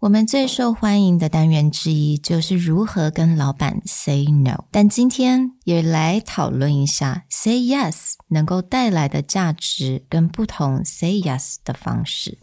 我们最受欢迎的单元之一就是如何跟老板 say no，但今天也来讨论一下 say yes 能够带来的价值跟不同 say yes 的方式。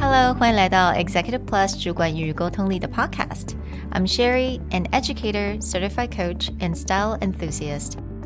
Hello，欢迎来到 Executive Plus 主管与沟通力的 Podcast。I'm Sherry, an educator, certified coach, and style enthusiast.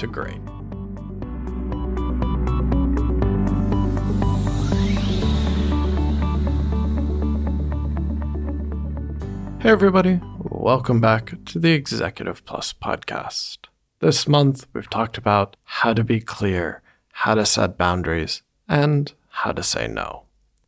to great. Hey, everybody, welcome back to the Executive Plus podcast. This month, we've talked about how to be clear, how to set boundaries, and how to say no.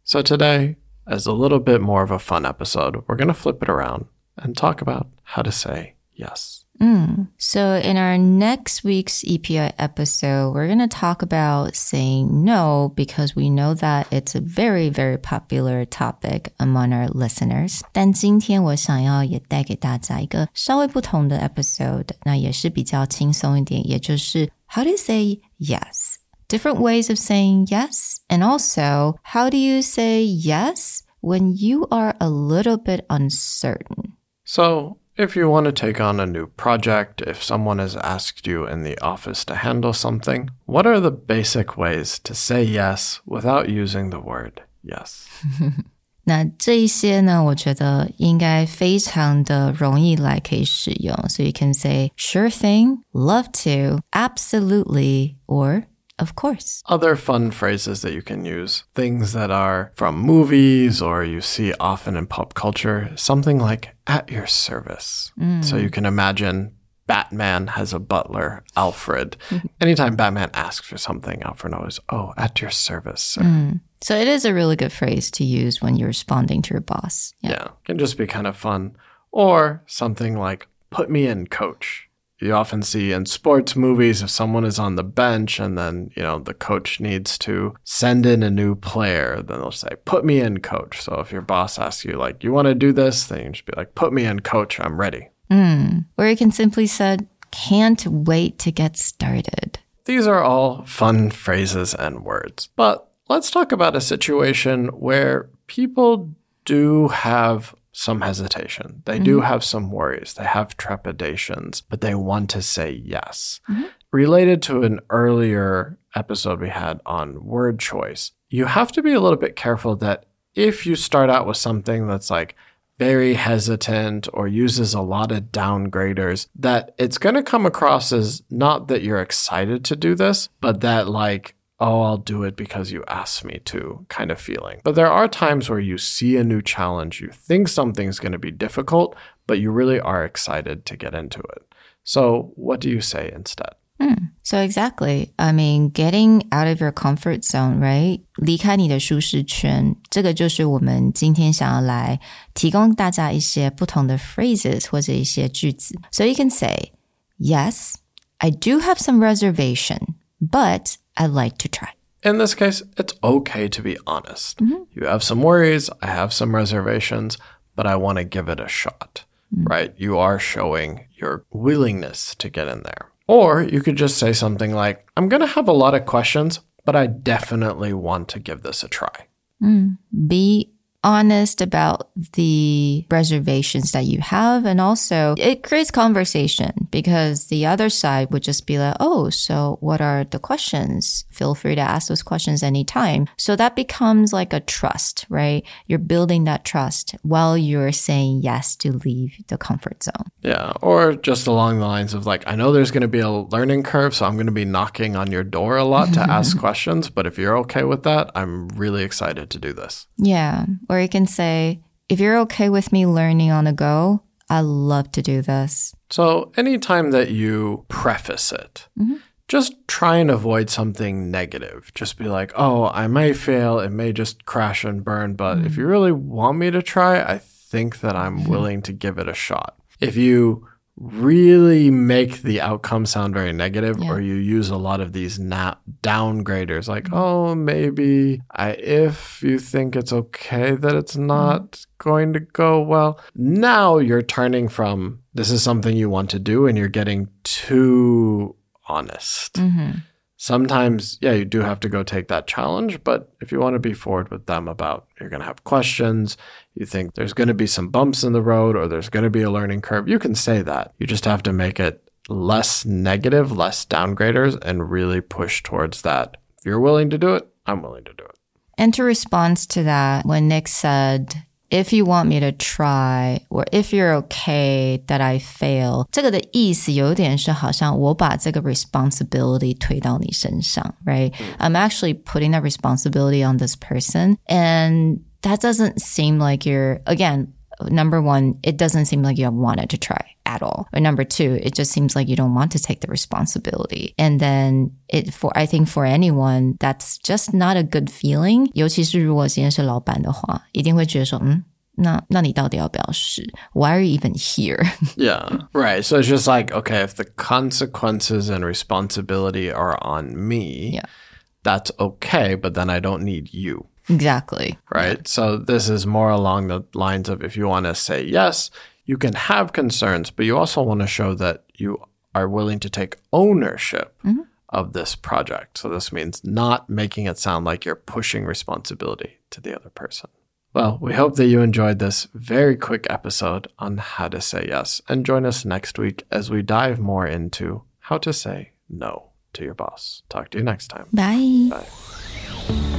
So, today, as a little bit more of a fun episode, we're going to flip it around and talk about how to say yes. Mm. So, in our next week's EPI episode, we're going to talk about saying no because we know that it's a very, very popular topic among our listeners. 但今天我想要也带给大家一个稍微不同的 episode，那也是比较轻松一点，也就是 how to say yes. Different ways of saying yes, and also how do you say yes when you are a little bit uncertain? So, if you want to take on a new project, if someone has asked you in the office to handle something, what are the basic ways to say yes without using the word yes? 那这一些呢，我觉得应该非常的容易来可以使用。So you can say sure thing, love to, absolutely, or of course. Other fun phrases that you can use, things that are from movies or you see often in pop culture, something like at your service. Mm. So you can imagine Batman has a butler, Alfred. Anytime Batman asks for something, Alfred always, oh, at your service. Mm. So it is a really good phrase to use when you're responding to your boss. Yeah. yeah, can just be kind of fun. Or something like, put me in, coach you often see in sports movies if someone is on the bench and then, you know, the coach needs to send in a new player, then they'll say, put me in, coach. So if your boss asks you, like, you want to do this, then you just be like, put me in, coach, I'm ready. Mm. Or you can simply say, can't wait to get started. These are all fun phrases and words. But let's talk about a situation where people do have some hesitation. They mm-hmm. do have some worries. They have trepidations, but they want to say yes. Mm-hmm. Related to an earlier episode we had on word choice, you have to be a little bit careful that if you start out with something that's like very hesitant or uses a lot of downgraders, that it's going to come across as not that you're excited to do this, but that like oh, I'll do it because you asked me to kind of feeling. But there are times where you see a new challenge, you think something's going to be difficult, but you really are excited to get into it. So, what do you say instead? Mm, so exactly, I mean, getting out of your comfort zone, right? 离开你的舒适圈，这个就是我们今天想要来提供大家一些不同的 phrases 或者一些句子。So you can say, "Yes, I do have some reservation, but I like to try. In this case, it's okay to be honest. Mm-hmm. You have some worries, I have some reservations, but I want to give it a shot, mm-hmm. right? You are showing your willingness to get in there. Or you could just say something like, I'm going to have a lot of questions, but I definitely want to give this a try. Mm. Be honest about the reservations that you have. And also it creates conversation because the other side would just be like, Oh, so what are the questions? Feel free to ask those questions anytime. So that becomes like a trust, right? You're building that trust while you're saying yes to leave the comfort zone. Yeah. Or just along the lines of like, I know there's going to be a learning curve. So I'm going to be knocking on your door a lot to ask questions. But if you're okay with that, I'm really excited to do this. Yeah or you can say, if you're okay with me learning on the go, I love to do this. So, anytime that you preface it, mm-hmm. just try and avoid something negative. Just be like, oh, I may fail. It may just crash and burn. But if you really want me to try, I think that I'm willing to give it a shot. If you really make the outcome sound very negative Yeah. or you use a lot of these na- downgraders like mm-hmm. oh maybe I if you think it's okay that it's mm-hmm. not going to go well now you're turning from this is something you want to do and you're getting too honest mm-hmm. sometimes, yeah, you do have to go take that challenge. But if you want to be forward with them about you're going to have questions, you think there's going to be some bumps in the road or there's going to be a learning curve, you can say that. You just have to make it less negative, less downgraders, and really push towards that. If you're willing to do it, I'm willing to do it. And to respond to that, when Nick said, if you want me to try, or if you're okay that I fail, 这个的意思有点是好像我把这个 responsibility 推到你身上, right? I'm actually putting that responsibility on this person. And that doesn't seem like you're, again, number one, it doesn't seem like you wanted to try at all. Or number two, it just seems like you don't want to take the responsibility. And then it for I think for anyone, that's just not a good feeling. 尤其是如果今天是老板的话，一定会觉得说，嗯，那那你到底要不要试？Why are you even here? Yeah. Right. So it's just like, okay, if the consequences and responsibility are on me, Yeah. that's okay, but then I don't need you. exactly. right? So this is more along the lines of if you want to say yes, you can have concerns, but you also want to show that you are willing to take ownership mm-hmm. of this project. So this means not making it sound like you're pushing responsibility to the other person. Well, we hope that you enjoyed this very quick episode on how to say yes and join us next week as we dive more into how to say no to your boss. Talk to you next time. Bye. Bye.